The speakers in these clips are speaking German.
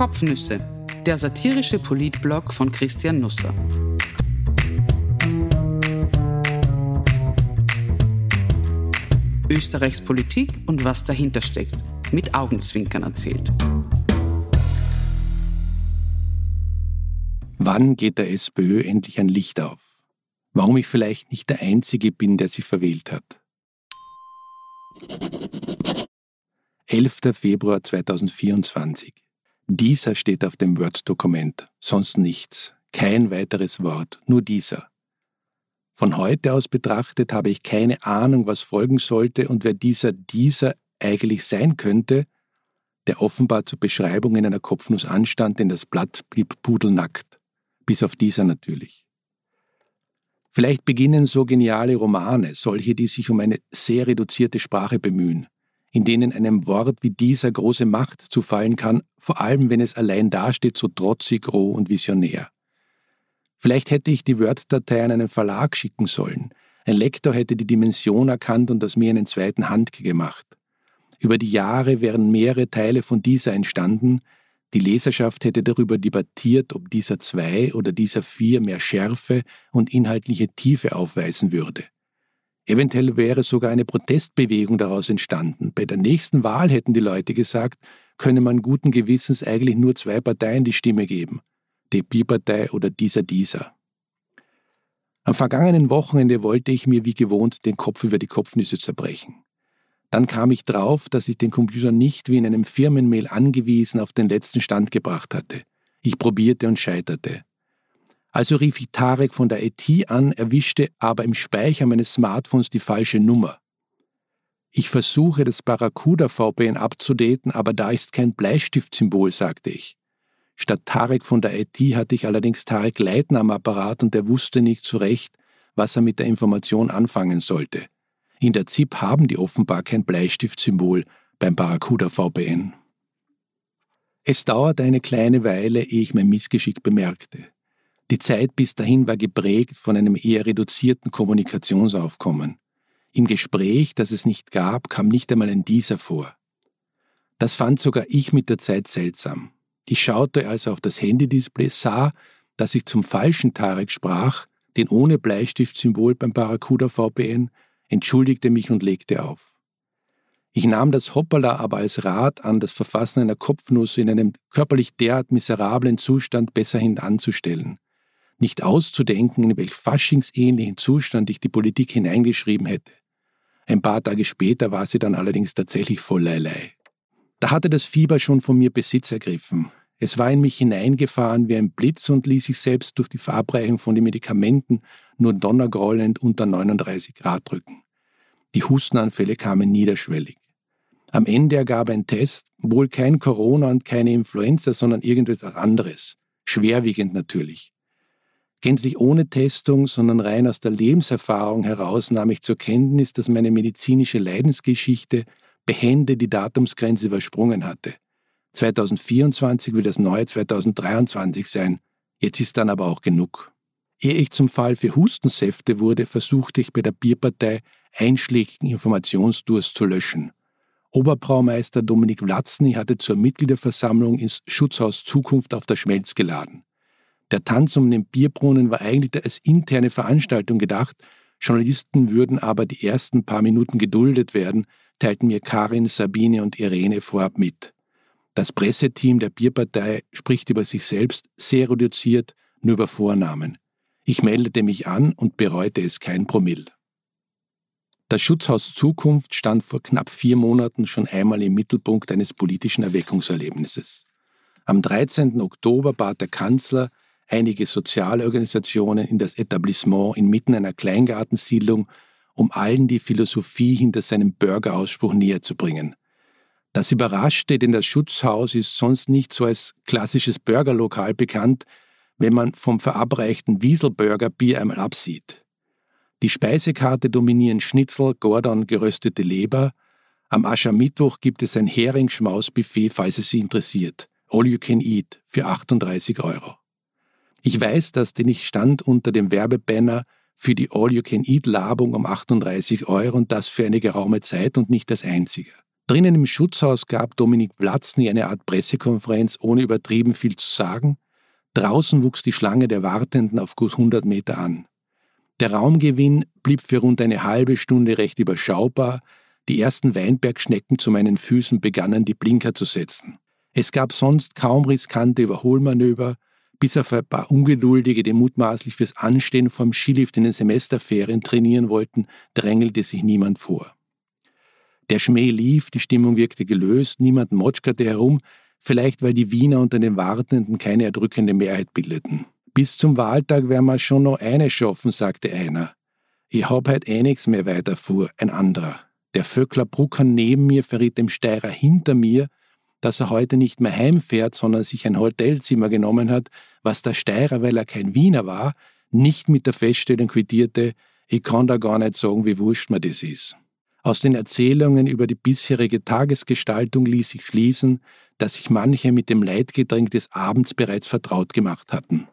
Kopfnüsse, der satirische Politblog von Christian Nusser. Österreichs Politik und was dahinter steckt, mit Augenzwinkern erzählt. Wann geht der SPÖ endlich ein Licht auf? Warum ich vielleicht nicht der Einzige bin, der sie verwählt hat? 11. Februar 2024. Dieser steht auf dem Word-Dokument, sonst nichts, kein weiteres Wort, nur dieser. Von heute aus betrachtet habe ich keine Ahnung, was folgen sollte und wer dieser dieser eigentlich sein könnte, der offenbar zur Beschreibung in einer Kopfnuss anstand, denn das Blatt blieb pudelnackt, bis auf dieser natürlich. Vielleicht beginnen so geniale Romane, solche, die sich um eine sehr reduzierte Sprache bemühen, in denen einem Wort wie dieser große Macht zufallen kann, vor allem wenn es allein dasteht, so trotzig, roh und visionär. Vielleicht hätte ich die Word-Datei an einen Verlag schicken sollen. Ein Lektor hätte die Dimension erkannt und aus mir einen zweiten Handke gemacht. Über die Jahre wären mehrere Teile von dieser entstanden, die Leserschaft hätte darüber debattiert, ob dieser zwei oder dieser vier mehr Schärfe und inhaltliche Tiefe aufweisen würde. Eventuell wäre sogar eine Protestbewegung daraus entstanden. Bei der nächsten Wahl hätten die Leute gesagt, könne man guten Gewissens eigentlich nur zwei Parteien die Stimme geben. Die Bi-Partei oder dieser dieser. Am vergangenen Wochenende wollte ich mir wie gewohnt den Kopf über die Kopfnüsse zerbrechen. Dann kam ich drauf, dass ich den Computer nicht wie in einem Firmenmail angewiesen auf den letzten Stand gebracht hatte. Ich probierte und scheiterte. Also rief ich Tarek von der IT an, erwischte aber im Speicher meines Smartphones die falsche Nummer. Ich versuche, das Barracuda VPN abzudaten, aber da ist kein Bleistiftsymbol, sagte ich. Statt Tarek von der IT hatte ich allerdings Tarek Leitner am Apparat und er wusste nicht zurecht, was er mit der Information anfangen sollte. In der ZIP haben die offenbar kein Bleistiftsymbol beim Barracuda VPN. Es dauerte eine kleine Weile, ehe ich mein Missgeschick bemerkte. Die Zeit bis dahin war geprägt von einem eher reduzierten Kommunikationsaufkommen. Im Gespräch, das es nicht gab, kam nicht einmal ein dieser vor. Das fand sogar ich mit der Zeit seltsam. Ich schaute also auf das Handy-Display, sah, dass ich zum falschen Tarek sprach, den ohne Bleistiftsymbol beim Barracuda VPN, entschuldigte mich und legte auf. Ich nahm das Hoppala aber als Rat an, das Verfassen einer Kopfnuss in einem körperlich derart miserablen Zustand besser hinanzustellen. Nicht auszudenken, in welch faschingsähnlichen Zustand ich die Politik hineingeschrieben hätte. Ein paar Tage später war sie dann allerdings tatsächlich voll Leilei. Da hatte das Fieber schon von mir Besitz ergriffen. Es war in mich hineingefahren wie ein Blitz und ließ sich selbst durch die Verabreichung von den Medikamenten nur donnergrollend unter 39 Grad drücken. Die Hustenanfälle kamen niederschwellig. Am Ende ergab ein Test wohl kein Corona und keine Influenza, sondern irgendetwas anderes. Schwerwiegend natürlich. Gänzlich ohne Testung, sondern rein aus der Lebenserfahrung heraus nahm ich zur Kenntnis, dass meine medizinische Leidensgeschichte behende die Datumsgrenze übersprungen hatte. 2024 will das neue 2023 sein. Jetzt ist dann aber auch genug. Ehe ich zum Fall für Hustensäfte wurde, versuchte ich bei der Bierpartei einschlägigen Informationsdurst zu löschen. Oberbraumeister Dominik Vlatzny hatte zur Mitgliederversammlung ins Schutzhaus Zukunft auf der Schmelz geladen. Der Tanz um den Bierbrunnen war eigentlich als interne Veranstaltung gedacht, Journalisten würden aber die ersten paar Minuten geduldet werden, teilten mir Karin, Sabine und Irene vorab mit. Das Presseteam der Bierpartei spricht über sich selbst sehr reduziert, nur über Vornamen. Ich meldete mich an und bereute es kein Promille. Das Schutzhaus Zukunft stand vor knapp vier Monaten schon einmal im Mittelpunkt eines politischen Erweckungserlebnisses. Am 13. Oktober bat der Kanzler einige Sozialorganisationen in das Etablissement inmitten einer Kleingartensiedlung, um allen die Philosophie hinter seinem Burgerausspruch näher zu bringen. Das überraschte, denn das Schutzhaus ist sonst nicht so als klassisches Burgerlokal bekannt, wenn man vom verabreichten Wieselburger Bier einmal absieht. Die Speisekarte dominieren Schnitzel, Gordon, geröstete Leber. Am Aschermittwoch gibt es ein Heringsschmausbuffet, falls es Sie interessiert. All you can eat für 38 Euro. Ich weiß das, denn ich stand unter dem Werbebanner für die All you can eat Labung um 38 Euro und das für eine geraume Zeit und nicht das einzige. Drinnen im Schutzhaus gab Dominik Platzny eine Art Pressekonferenz, ohne übertrieben viel zu sagen. Draußen wuchs die Schlange der Wartenden auf gut 100 Meter an. Der Raumgewinn blieb für rund eine halbe Stunde recht überschaubar. Die ersten Weinbergschnecken zu meinen Füßen begannen die Blinker zu setzen. Es gab sonst kaum riskante Überholmanöver, bis auf ein paar Ungeduldige, die mutmaßlich fürs Anstehen vom Skilift in den Semesterferien trainieren wollten, drängelte sich niemand vor. Der Schmäh lief, die Stimmung wirkte gelöst, niemand motschkerte herum, vielleicht weil die Wiener unter den Wartenden keine erdrückende Mehrheit bildeten. Bis zum Wahltag werden wir schon noch eine schaffen, sagte einer. Ich hab halt eh nix mehr weiter fuhr, ein anderer. Der Vöckler Brucker neben mir verriet dem Steirer hinter mir, dass er heute nicht mehr heimfährt, sondern sich ein Hotelzimmer genommen hat, was der Steirer, weil er kein Wiener war, nicht mit der Feststellung quittierte, ich kann da gar nicht sagen, wie wurscht mir das ist. Aus den Erzählungen über die bisherige Tagesgestaltung ließ sich schließen, dass sich manche mit dem Leitgetränk des Abends bereits vertraut gemacht hatten.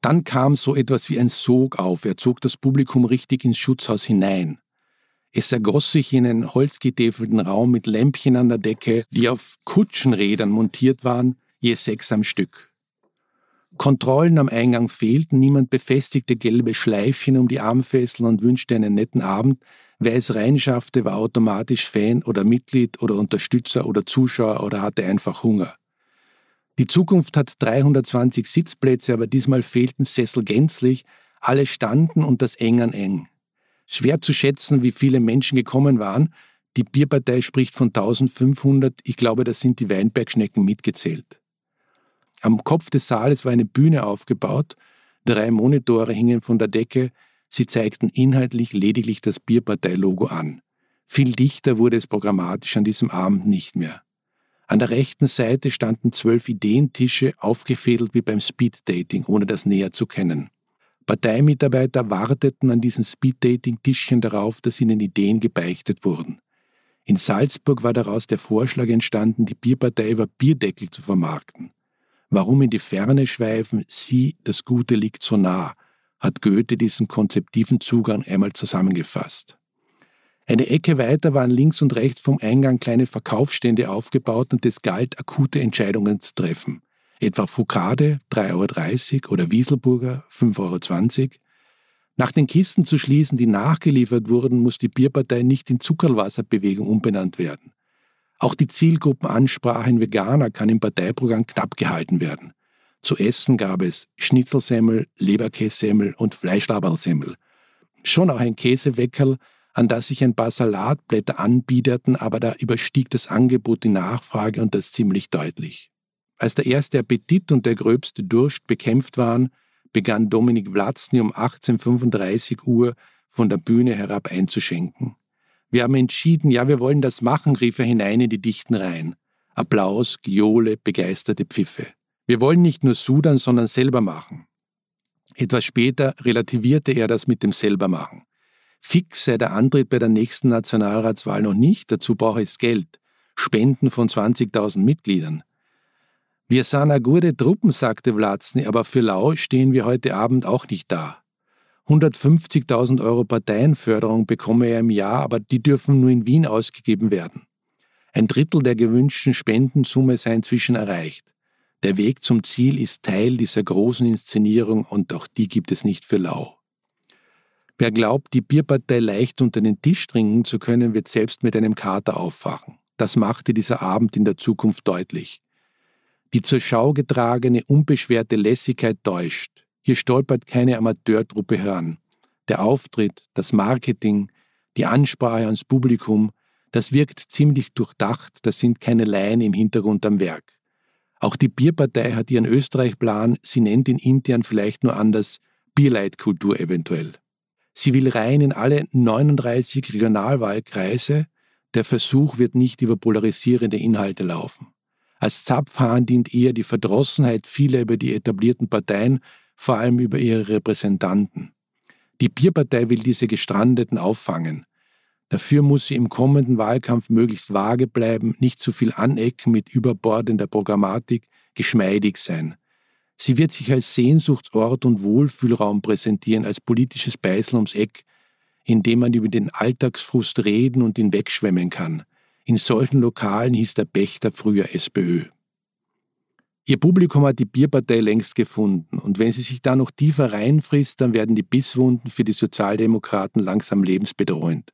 Dann kam so etwas wie ein Sog auf, er zog das Publikum richtig ins Schutzhaus hinein. Es ergoss sich in einen holzgetäfelten Raum mit Lämpchen an der Decke, die auf Kutschenrädern montiert waren, je sechs am Stück. Kontrollen am Eingang fehlten, niemand befestigte gelbe Schleifchen um die Armfesseln und wünschte einen netten Abend, Wer es reinschaffte, war automatisch Fan oder Mitglied oder Unterstützer oder Zuschauer oder hatte einfach Hunger. Die Zukunft hat 320 Sitzplätze, aber diesmal fehlten Sessel gänzlich, alle standen und das eng an eng. Schwer zu schätzen, wie viele Menschen gekommen waren. Die Bierpartei spricht von 1500, ich glaube, da sind die Weinbergschnecken mitgezählt. Am Kopf des Saales war eine Bühne aufgebaut, drei Monitore hingen von der Decke, Sie zeigten inhaltlich lediglich das Bierpartei-Logo an. Viel dichter wurde es programmatisch an diesem Abend nicht mehr. An der rechten Seite standen zwölf Ideentische, aufgefädelt wie beim Speeddating, ohne das näher zu kennen. Parteimitarbeiter warteten an diesen Speeddating-Tischchen darauf, dass ihnen Ideen gebeichtet wurden. In Salzburg war daraus der Vorschlag entstanden, die Bierpartei über Bierdeckel zu vermarkten. Warum in die Ferne schweifen, sie, das Gute liegt so nah, hat Goethe diesen konzeptiven Zugang einmal zusammengefasst. Eine Ecke weiter waren links und rechts vom Eingang kleine Verkaufsstände aufgebaut und es galt, akute Entscheidungen zu treffen. Etwa Foucade 3,30 Euro oder Wieselburger 5,20 Euro. Nach den Kisten zu schließen, die nachgeliefert wurden, muss die Bierpartei nicht in Zuckerwasserbewegung umbenannt werden. Auch die Zielgruppenansprache in Veganer kann im Parteiprogramm knapp gehalten werden. Zu essen gab es Schnitzelsemmel, Leberkässemmel und Fleischlaberlsemmel. Schon auch ein Käseweckerl, an das sich ein paar Salatblätter anbiederten, aber da überstieg das Angebot die Nachfrage und das ziemlich deutlich. Als der erste Appetit und der gröbste Durst bekämpft waren, begann Dominik Vlatzny um 18.35 Uhr von der Bühne herab einzuschenken. Wir haben entschieden, ja, wir wollen das machen, rief er hinein in die dichten Reihen. Applaus, Giole, begeisterte Pfiffe. Wir wollen nicht nur sudern, sondern selber machen. Etwas später relativierte er das mit dem Selbermachen. Fix sei der Antritt bei der nächsten Nationalratswahl noch nicht, dazu brauche es Geld. Spenden von 20.000 Mitgliedern. Wir sahen eine gute Truppen, sagte Vlatzny, aber für Lau stehen wir heute Abend auch nicht da. 150.000 Euro Parteienförderung bekomme er im Jahr, aber die dürfen nur in Wien ausgegeben werden. Ein Drittel der gewünschten Spendensumme sei inzwischen erreicht. Der Weg zum Ziel ist Teil dieser großen Inszenierung und auch die gibt es nicht für lau. Wer glaubt, die Bierpartei leicht unter den Tisch trinken zu können, wird selbst mit einem Kater aufwachen. Das machte dieser Abend in der Zukunft deutlich. Die zur Schau getragene, unbeschwerte Lässigkeit täuscht. Hier stolpert keine Amateurtruppe heran. Der Auftritt, das Marketing, die Ansprache ans Publikum, das wirkt ziemlich durchdacht, das sind keine Laien im Hintergrund am Werk. Auch die Bierpartei hat ihren Österreich-Plan, sie nennt ihn intern vielleicht nur anders, Bierleitkultur eventuell. Sie will rein in alle 39 Regionalwahlkreise, der Versuch wird nicht über polarisierende Inhalte laufen. Als Zapfhahn dient eher die Verdrossenheit vieler über die etablierten Parteien, vor allem über ihre Repräsentanten. Die Bierpartei will diese Gestrandeten auffangen. Dafür muss sie im kommenden Wahlkampf möglichst vage bleiben, nicht zu viel anecken mit überbordender Programmatik, geschmeidig sein. Sie wird sich als Sehnsuchtsort und Wohlfühlraum präsentieren, als politisches Beißel ums Eck, in dem man über den Alltagsfrust reden und ihn wegschwemmen kann, In solchen Lokalen hieß der Pächter früher SPÖ. Ihr Publikum hat die Bierpartei längst gefunden und wenn sie sich da noch tiefer reinfrisst, dann werden die Bisswunden für die Sozialdemokraten langsam lebensbedrohend.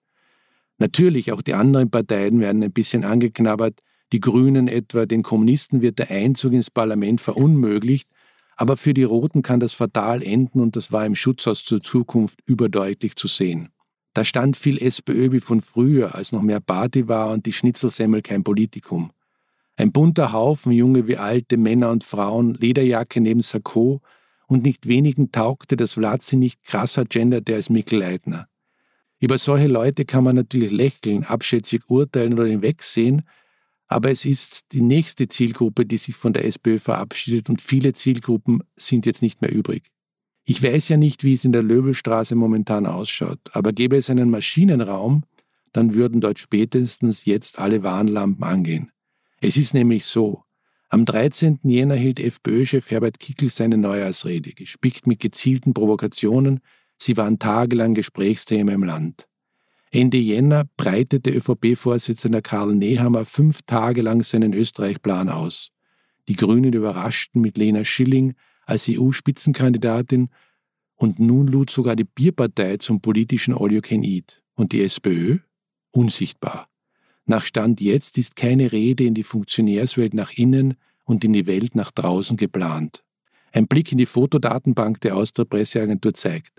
Natürlich, auch die anderen Parteien werden ein bisschen angeknabbert, die Grünen etwa, den Kommunisten wird der Einzug ins Parlament verunmöglicht, aber für die Roten kann das fatal enden und das war im Schutzhaus zur Zukunft überdeutlich zu sehen. Da stand viel SPÖ wie von früher, als noch mehr Party war und die Schnitzelsemmel kein Politikum. Ein bunter Haufen, junge wie alte, Männer und Frauen, Lederjacke neben Sakko und nicht wenigen taugte das Vlatzi nicht krasser Gender der als Mikkel Leitner. Über solche Leute kann man natürlich lächeln, abschätzig urteilen oder hinwegsehen, aber es ist die nächste Zielgruppe, die sich von der SPÖ verabschiedet und viele Zielgruppen sind jetzt nicht mehr übrig. Ich weiß ja nicht, wie es in der Löbelstraße momentan ausschaut, aber gäbe es einen Maschinenraum, dann würden dort spätestens jetzt alle Warnlampen angehen. Es ist nämlich so, am 13. Jänner hielt FPÖ-Chef Herbert Kickel seine Neujahrsrede, gespickt mit gezielten Provokationen, sie waren tagelang Gesprächsthema im Land. Ende Jänner breitete ÖVP-Vorsitzender Karl Nehammer fünf Tage lang seinen Österreich-Plan aus. Die Grünen überraschten mit Lena Schilling als EU-Spitzenkandidatin und nun lud sogar die Bierpartei zum politischen All You Can Eat. Und die SPÖ? Unsichtbar. Nach Stand jetzt ist keine Rede in die Funktionärswelt nach innen und in die Welt nach draußen geplant. Ein Blick in die Fotodatenbank der Austria Presseagentur zeigt,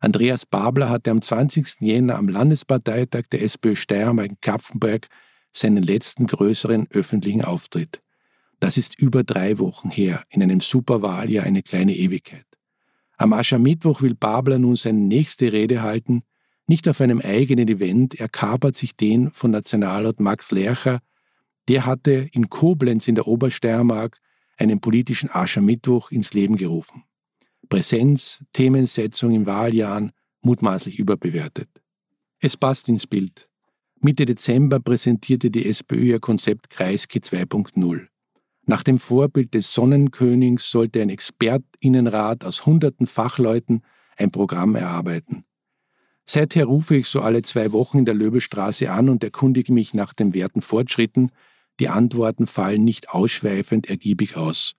Andreas Babler hatte am 20. Jänner am Landesparteitag der SPÖ Steiermark in Kapfenberg seinen letzten größeren öffentlichen Auftritt. Das ist über drei Wochen her, in einem Superwahljahr eine kleine Ewigkeit. Am Aschermittwoch will Babler nun seine nächste Rede halten, nicht auf einem eigenen Event, er kapert sich den von Nationalrat Max Lercher, der hatte in Koblenz in der Obersteiermark einen politischen Aschermittwoch ins Leben gerufen. Präsenz, Themensetzung in Wahljahren mutmaßlich überbewertet. Es passt ins Bild. Mitte Dezember präsentierte die SPÖ ihr Konzept Kreisky 2.0. Nach dem Vorbild des Sonnenkönigs sollte ein Expertinnenrat aus hunderten Fachleuten ein Programm erarbeiten. Seither rufe ich so alle zwei Wochen in der Löbelstraße an und erkundige mich nach den werten Fortschritten. Die Antworten fallen nicht ausschweifend ergiebig aus.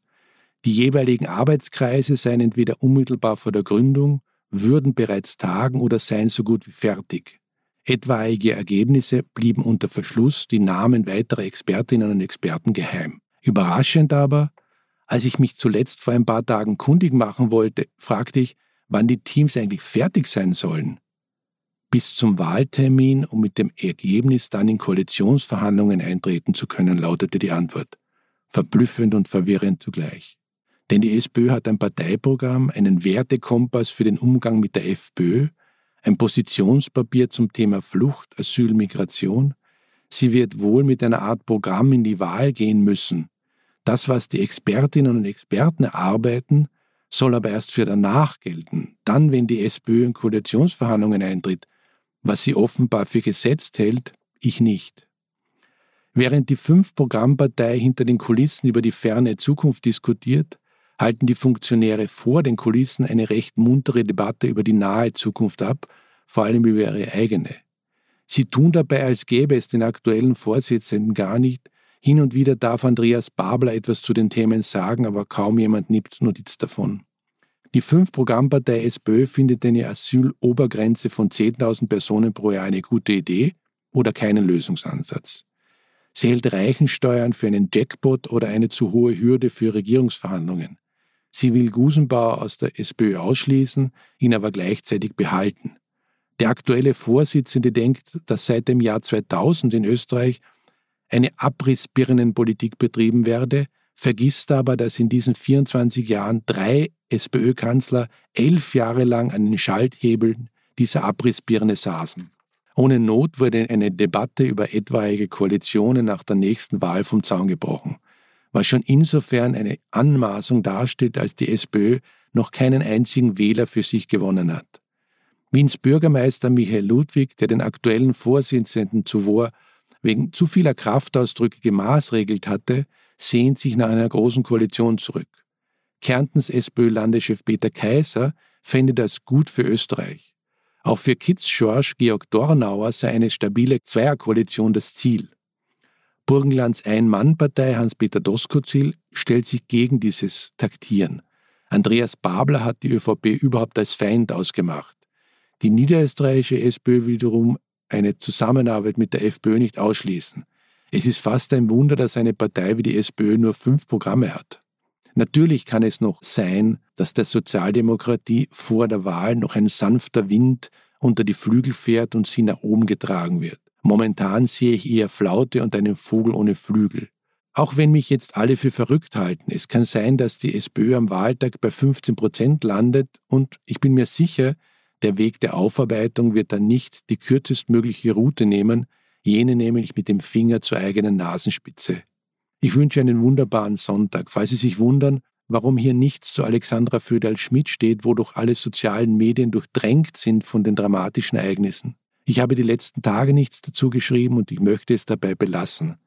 Die jeweiligen Arbeitskreise seien entweder unmittelbar vor der Gründung, würden bereits tagen oder seien so gut wie fertig. Etwaige Ergebnisse blieben unter Verschluss, die Namen weiterer Expertinnen und Experten geheim. Überraschend aber, als ich mich zuletzt vor ein paar Tagen kundig machen wollte, fragte ich, wann die Teams eigentlich fertig sein sollen. Bis zum Wahltermin, um mit dem Ergebnis dann in Koalitionsverhandlungen eintreten zu können, lautete die Antwort. Verblüffend und verwirrend zugleich. Denn die SPÖ hat ein Parteiprogramm, einen Wertekompass für den Umgang mit der FPÖ, ein Positionspapier zum Thema Flucht, Asyl, Migration. Sie wird wohl mit einer Art Programm in die Wahl gehen müssen. Das, was die Expertinnen und Experten erarbeiten, soll aber erst für danach gelten, dann, wenn die SPÖ in Koalitionsverhandlungen eintritt, was sie offenbar für gesetzt hält, ich nicht. Während die fünf Programmpartei hinter den Kulissen über die ferne Zukunft diskutiert, halten die Funktionäre vor den Kulissen eine recht muntere Debatte über die nahe Zukunft ab, vor allem über ihre eigene. Sie tun dabei, als gäbe es den aktuellen Vorsitzenden gar nicht. Hin und wieder darf Andreas Babler etwas zu den Themen sagen, aber kaum jemand nimmt Notiz davon. Die Fünf-Programmpartei SPÖ findet eine Asylobergrenze von 10.000 Personen pro Jahr eine gute Idee oder keinen Lösungsansatz. Sie hält Reichensteuern für einen Jackpot oder eine zu hohe Hürde für Regierungsverhandlungen. Sie will Gusenbauer aus der SPÖ ausschließen, ihn aber gleichzeitig behalten. Der aktuelle Vorsitzende denkt, dass seit dem Jahr 2000 in Österreich eine Abrissbirnenpolitik betrieben werde, vergisst aber, dass in diesen 24 Jahren drei SPÖ-Kanzler elf Jahre lang an den Schalthebeln dieser Abrissbirne saßen. Ohne Not wurde eine Debatte über etwaige Koalitionen nach der nächsten Wahl vom Zaun gebrochen was schon insofern eine Anmaßung darstellt, als die SPÖ noch keinen einzigen Wähler für sich gewonnen hat. Wiens Bürgermeister Michael Ludwig, der den aktuellen Vorsitzenden zuvor wegen zu vieler Kraftausdrücke gemaßregelt hatte, sehnt sich nach einer großen Koalition zurück. Kärntens SPÖ-Landeschef Peter Kaiser fände das gut für Österreich. Auch für Kitz George Georg Dornauer sei eine stabile Zweierkoalition das Ziel. Burgenlands Ein-Mann-Partei Hans-Peter Doskozil stellt sich gegen dieses Taktieren. Andreas Babler hat die ÖVP überhaupt als Feind ausgemacht. Die niederösterreichische SPÖ wiederum eine Zusammenarbeit mit der FPÖ nicht ausschließen. Es ist fast ein Wunder, dass eine Partei wie die SPÖ nur fünf Programme hat. Natürlich kann es noch sein, dass der Sozialdemokratie vor der Wahl noch ein sanfter Wind unter die Flügel fährt und sie nach oben getragen wird. Momentan sehe ich eher Flaute und einen Vogel ohne Flügel. Auch wenn mich jetzt alle für verrückt halten, es kann sein, dass die SPÖ am Wahltag bei 15 Prozent landet und ich bin mir sicher, der Weg der Aufarbeitung wird dann nicht die kürzestmögliche Route nehmen, jene nämlich mit dem Finger zur eigenen Nasenspitze. Ich wünsche einen wunderbaren Sonntag. Falls Sie sich wundern, warum hier nichts zu Alexandra Föderl-Schmidt steht, wodurch alle sozialen Medien durchdrängt sind von den dramatischen Ereignissen. Ich habe die letzten Tage nichts dazu geschrieben und ich möchte es dabei belassen.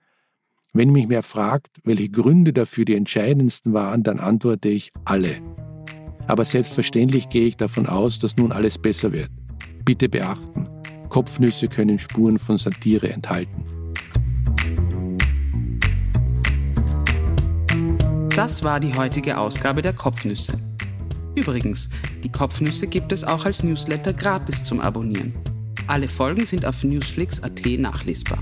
Wenn mich wer fragt, welche Gründe dafür die entscheidendsten waren, dann antworte ich alle. Aber selbstverständlich gehe ich davon aus, dass nun alles besser wird. Bitte beachten, Kopfnüsse können Spuren von Satire enthalten. Das war die heutige Ausgabe der Kopfnüsse. Übrigens, die Kopfnüsse gibt es auch als Newsletter gratis zum Abonnieren. Alle Folgen sind auf newsflix.at nachlesbar.